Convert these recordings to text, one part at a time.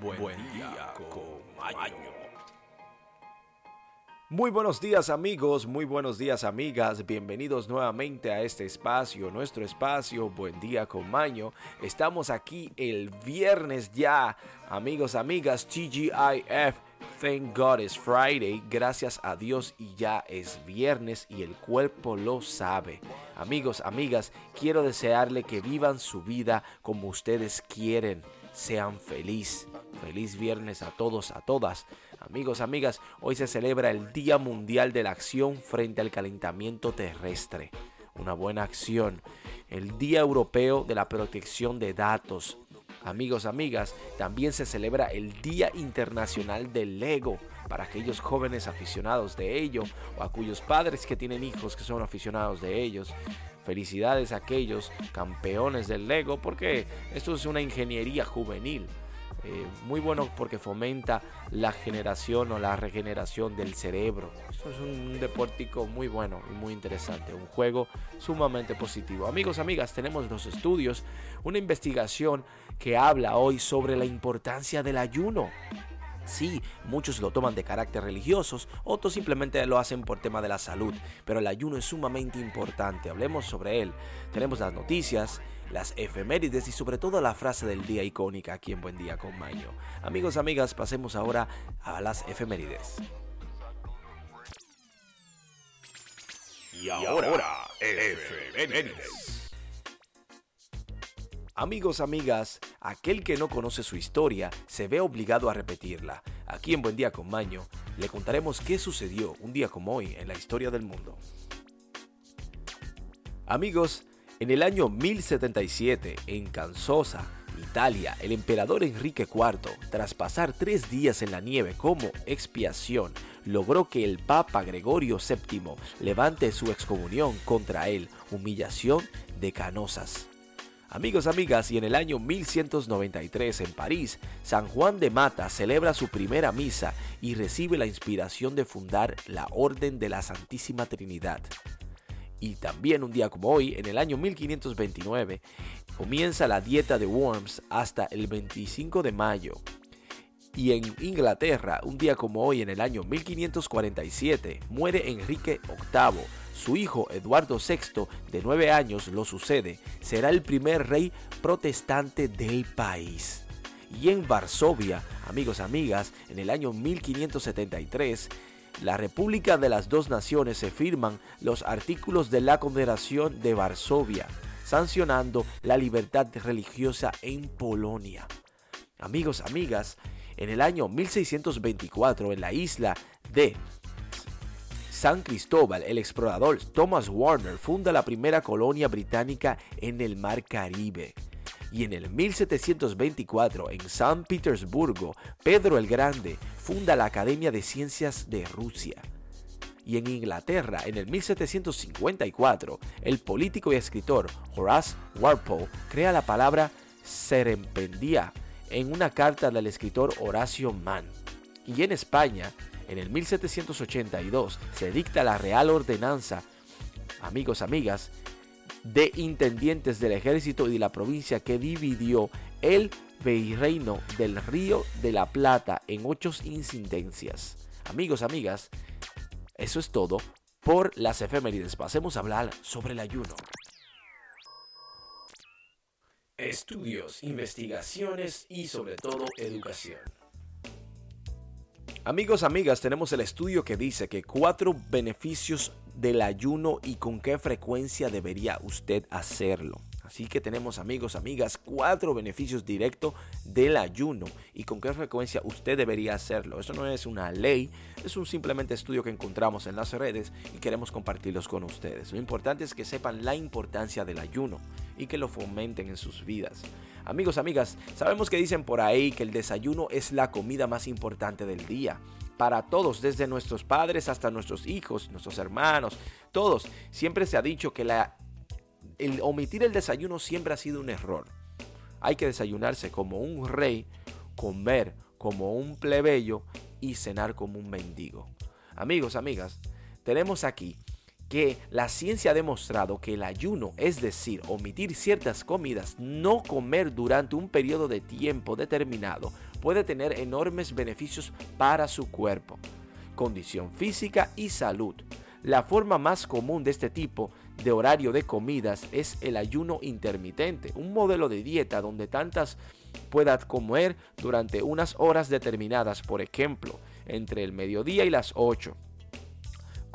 Buen, día con Maño. Muy buenos días amigos, muy buenos días amigas, bienvenidos nuevamente a este espacio, nuestro espacio Buen día con Maño. Estamos aquí el viernes ya, amigos, amigas, TGIF. Thank God it's Friday, gracias a Dios y ya es viernes y el cuerpo lo sabe. Amigos, amigas, quiero desearle que vivan su vida como ustedes quieren sean feliz. Feliz viernes a todos, a todas. Amigos, amigas, hoy se celebra el Día Mundial de la Acción frente al Calentamiento Terrestre. Una buena acción. El Día Europeo de la Protección de Datos. Amigos, amigas, también se celebra el Día Internacional del Lego para aquellos jóvenes aficionados de ello o a cuyos padres que tienen hijos que son aficionados de ellos. Felicidades a aquellos campeones del Lego porque esto es una ingeniería juvenil. Eh, muy bueno porque fomenta la generación o la regeneración del cerebro. Es un deportico muy bueno y muy interesante, un juego sumamente positivo. Amigos, amigas, tenemos los estudios, una investigación que habla hoy sobre la importancia del ayuno. Sí, muchos lo toman de carácter religiosos, otros simplemente lo hacen por tema de la salud, pero el ayuno es sumamente importante, hablemos sobre él. Tenemos las noticias, las efemérides y sobre todo la frase del día icónica aquí en Buen Día con Maño. Amigos, amigas, pasemos ahora a las efemérides. Y ahora, efemérides. Amigos, amigas, aquel que no conoce su historia se ve obligado a repetirla. Aquí en Buen Día con Maño le contaremos qué sucedió un día como hoy en la historia del mundo. Amigos, en el año 1077, en Cansosa, Italia, el emperador Enrique IV, tras pasar tres días en la nieve como expiación, logró que el Papa Gregorio VII levante su excomunión contra él, humillación de canosas. Amigos, amigas, y en el año 1193 en París, San Juan de Mata celebra su primera misa y recibe la inspiración de fundar la Orden de la Santísima Trinidad. Y también un día como hoy, en el año 1529, comienza la dieta de Worms hasta el 25 de mayo. Y en Inglaterra, un día como hoy, en el año 1547, muere Enrique VIII, su hijo Eduardo VI, de 9 años, lo sucede. Será el primer rey protestante del país. Y en Varsovia, amigos, amigas, en el año 1573, la República de las Dos Naciones se firman los artículos de la Confederación de Varsovia, sancionando la libertad religiosa en Polonia. Amigos, amigas, en el año 1624 en la isla de San Cristóbal, el explorador Thomas Warner funda la primera colonia británica en el Mar Caribe. Y en el 1724, en San Petersburgo, Pedro el Grande funda la Academia de Ciencias de Rusia. Y en Inglaterra, en el 1754, el político y escritor Horace Walpole crea la palabra serempendía en una carta del escritor Horacio Mann. Y en España, en el 1782 se dicta la Real Ordenanza, amigos, amigas, de intendientes del ejército y de la provincia que dividió el virreino del Río de la Plata en ocho incidencias. Amigos, amigas, eso es todo por las efemérides. Pasemos a hablar sobre el ayuno. Estudios, investigaciones y sobre todo educación. Amigos, amigas, tenemos el estudio que dice que cuatro beneficios del ayuno y con qué frecuencia debería usted hacerlo. Así que tenemos amigos, amigas, cuatro beneficios directos del ayuno y con qué frecuencia usted debería hacerlo. Eso no es una ley, es un simplemente estudio que encontramos en las redes y queremos compartirlos con ustedes. Lo importante es que sepan la importancia del ayuno y que lo fomenten en sus vidas. Amigos, amigas, sabemos que dicen por ahí que el desayuno es la comida más importante del día para todos, desde nuestros padres hasta nuestros hijos, nuestros hermanos, todos. Siempre se ha dicho que la el omitir el desayuno siempre ha sido un error. Hay que desayunarse como un rey, comer como un plebeyo y cenar como un mendigo. Amigos, amigas, tenemos aquí que la ciencia ha demostrado que el ayuno, es decir, omitir ciertas comidas, no comer durante un periodo de tiempo determinado, puede tener enormes beneficios para su cuerpo, condición física y salud. La forma más común de este tipo de horario de comidas es el ayuno intermitente, un modelo de dieta donde tantas puedas comer durante unas horas determinadas, por ejemplo, entre el mediodía y las 8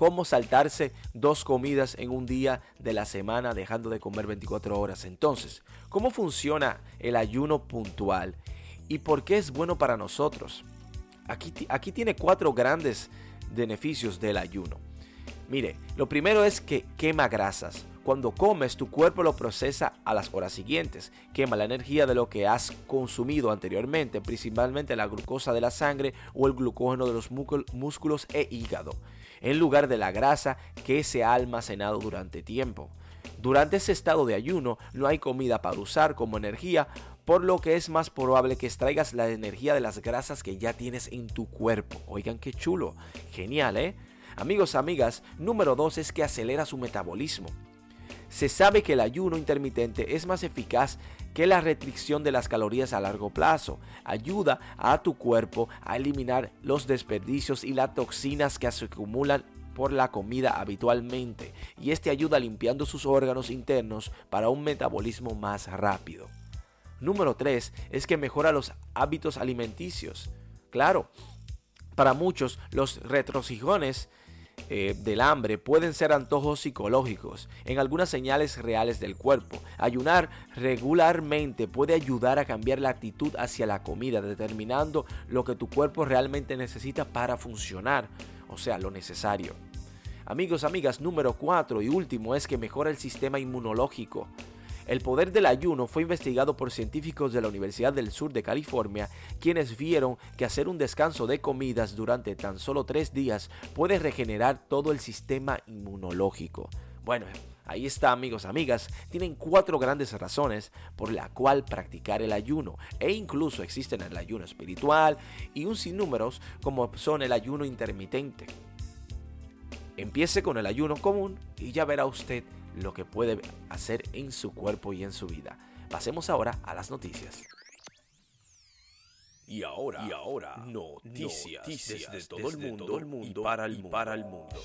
cómo saltarse dos comidas en un día de la semana dejando de comer 24 horas. Entonces, ¿cómo funciona el ayuno puntual y por qué es bueno para nosotros? Aquí, aquí tiene cuatro grandes beneficios del ayuno. Mire, lo primero es que quema grasas. Cuando comes, tu cuerpo lo procesa a las horas siguientes. Quema la energía de lo que has consumido anteriormente, principalmente la glucosa de la sangre o el glucógeno de los músculos e hígado en lugar de la grasa que se ha almacenado durante tiempo. Durante ese estado de ayuno no hay comida para usar como energía, por lo que es más probable que extraigas la energía de las grasas que ya tienes en tu cuerpo. Oigan qué chulo, genial, ¿eh? Amigos, amigas, número 2 es que acelera su metabolismo. Se sabe que el ayuno intermitente es más eficaz que la restricción de las calorías a largo plazo. Ayuda a tu cuerpo a eliminar los desperdicios y las toxinas que se acumulan por la comida habitualmente y este ayuda limpiando sus órganos internos para un metabolismo más rápido. Número 3 es que mejora los hábitos alimenticios. Claro, para muchos los retrocijones eh, del hambre pueden ser antojos psicológicos en algunas señales reales del cuerpo. Ayunar regularmente puede ayudar a cambiar la actitud hacia la comida, determinando lo que tu cuerpo realmente necesita para funcionar, o sea, lo necesario. Amigos, amigas, número 4 y último es que mejora el sistema inmunológico. El poder del ayuno fue investigado por científicos de la Universidad del Sur de California, quienes vieron que hacer un descanso de comidas durante tan solo tres días puede regenerar todo el sistema inmunológico. Bueno, Ahí está amigos, amigas, tienen cuatro grandes razones por la cual practicar el ayuno e incluso existen el ayuno espiritual y un sinnúmeros como son el ayuno intermitente. Empiece con el ayuno común y ya verá usted lo que puede hacer en su cuerpo y en su vida. Pasemos ahora a las noticias. Y ahora, y ahora noticias, desde, todo, el mundo, y para el, para el mundo.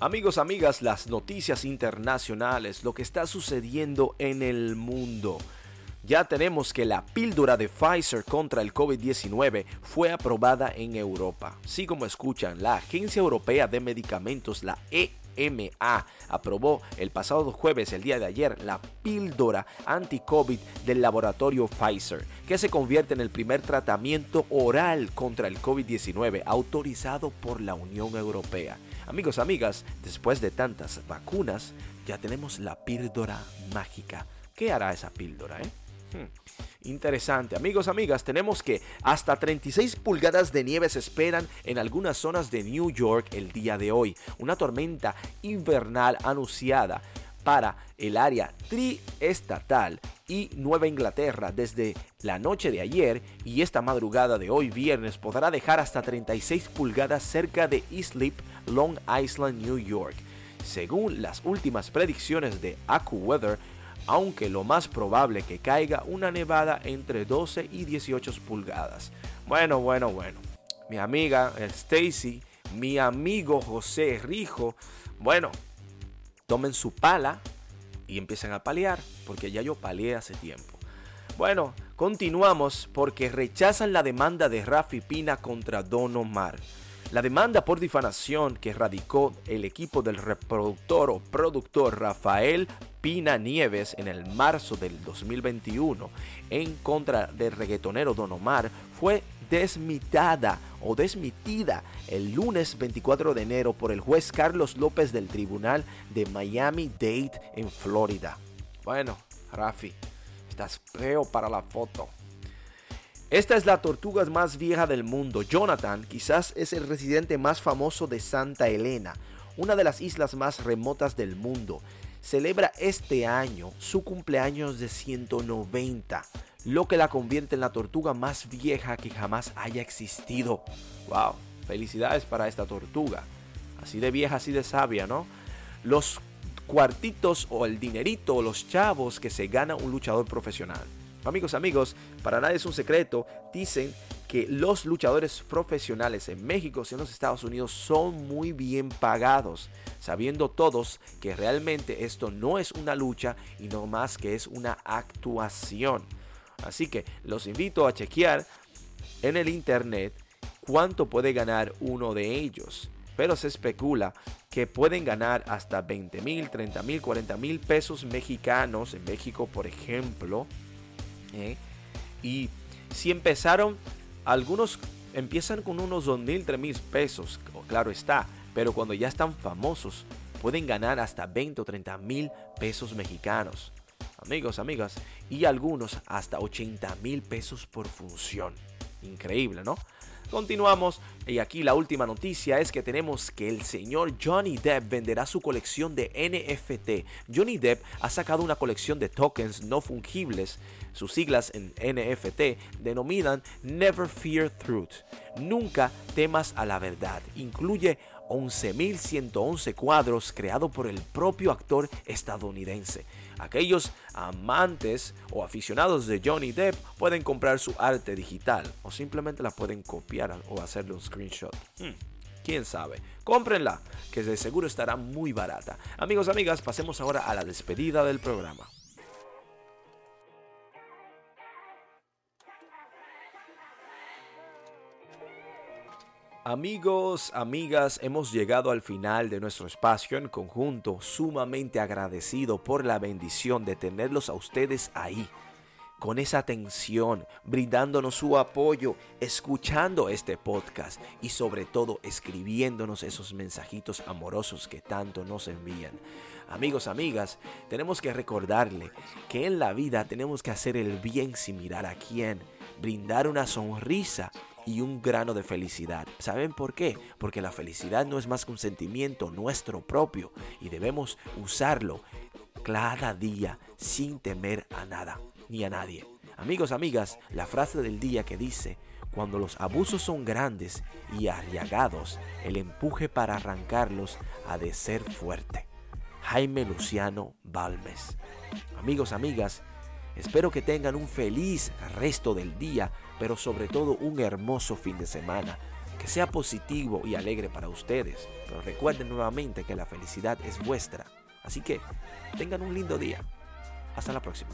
Amigos, amigas, las noticias internacionales, lo que está sucediendo en el mundo. Ya tenemos que la píldora de Pfizer contra el COVID-19 fue aprobada en Europa. Sí como escuchan, la Agencia Europea de Medicamentos, la E EMA aprobó el pasado jueves, el día de ayer, la píldora anti-COVID del laboratorio Pfizer, que se convierte en el primer tratamiento oral contra el COVID-19 autorizado por la Unión Europea. Amigos, amigas, después de tantas vacunas, ya tenemos la píldora mágica. ¿Qué hará esa píldora? Eh? Hmm. Interesante. Amigos, amigas, tenemos que hasta 36 pulgadas de nieve se esperan en algunas zonas de New York el día de hoy. Una tormenta invernal anunciada para el área triestatal y Nueva Inglaterra desde la noche de ayer y esta madrugada de hoy viernes podrá dejar hasta 36 pulgadas cerca de Islip, Long Island, New York. Según las últimas predicciones de AccuWeather, aunque lo más probable que caiga una nevada entre 12 y 18 pulgadas. Bueno, bueno, bueno. Mi amiga Stacy, mi amigo José Rijo, bueno, tomen su pala y empiecen a paliar, porque ya yo palié hace tiempo. Bueno, continuamos porque rechazan la demanda de Rafi Pina contra Don Omar. La demanda por difamación que radicó el equipo del reproductor o productor Rafael Pina Nieves en el marzo del 2021 en contra del reggaetonero Don Omar fue desmitada o desmitida el lunes 24 de enero por el juez Carlos López del Tribunal de Miami-Dade en Florida. Bueno, Rafi, estás feo para la foto. Esta es la tortuga más vieja del mundo. Jonathan quizás es el residente más famoso de Santa Elena, una de las islas más remotas del mundo. Celebra este año su cumpleaños de 190, lo que la convierte en la tortuga más vieja que jamás haya existido. ¡Wow! Felicidades para esta tortuga. Así de vieja, así de sabia, ¿no? Los cuartitos o el dinerito o los chavos que se gana un luchador profesional Amigos, amigos, para nadie es un secreto, dicen que los luchadores profesionales en México y en los Estados Unidos son muy bien pagados, sabiendo todos que realmente esto no es una lucha y no más que es una actuación. Así que los invito a chequear en el internet cuánto puede ganar uno de ellos. Pero se especula que pueden ganar hasta 20 mil, 30 mil, 40 mil pesos mexicanos en México, por ejemplo ¿eh? Y si empezaron, algunos empiezan con unos 2 mil, 3 mil pesos, claro está, pero cuando ya están famosos pueden ganar hasta 20 o 30 mil pesos mexicanos. Amigos, amigas, y algunos hasta 80 mil pesos por función. Increíble, ¿no? Continuamos y aquí la última noticia es que tenemos que el señor Johnny Depp venderá su colección de NFT. Johnny Depp ha sacado una colección de tokens no fungibles. Sus siglas en NFT denominan Never Fear Truth. Nunca temas a la verdad. Incluye 11.111 cuadros creados por el propio actor estadounidense. Aquellos amantes o aficionados de Johnny Depp pueden comprar su arte digital o simplemente la pueden copiar o hacerle un screenshot. Hmm, quién sabe. Cómprenla, que de seguro estará muy barata. Amigos, amigas, pasemos ahora a la despedida del programa. Amigos, amigas, hemos llegado al final de nuestro espacio en conjunto, sumamente agradecido por la bendición de tenerlos a ustedes ahí, con esa atención, brindándonos su apoyo, escuchando este podcast y sobre todo escribiéndonos esos mensajitos amorosos que tanto nos envían. Amigos, amigas, tenemos que recordarle que en la vida tenemos que hacer el bien sin mirar a quién, brindar una sonrisa y un grano de felicidad. ¿Saben por qué? Porque la felicidad no es más que un sentimiento nuestro propio y debemos usarlo cada día sin temer a nada ni a nadie. Amigos, amigas, la frase del día que dice, cuando los abusos son grandes y arriagados, el empuje para arrancarlos ha de ser fuerte. Jaime Luciano Balmes. Amigos, amigas, espero que tengan un feliz resto del día pero sobre todo un hermoso fin de semana. Que sea positivo y alegre para ustedes. Pero recuerden nuevamente que la felicidad es vuestra. Así que tengan un lindo día. Hasta la próxima.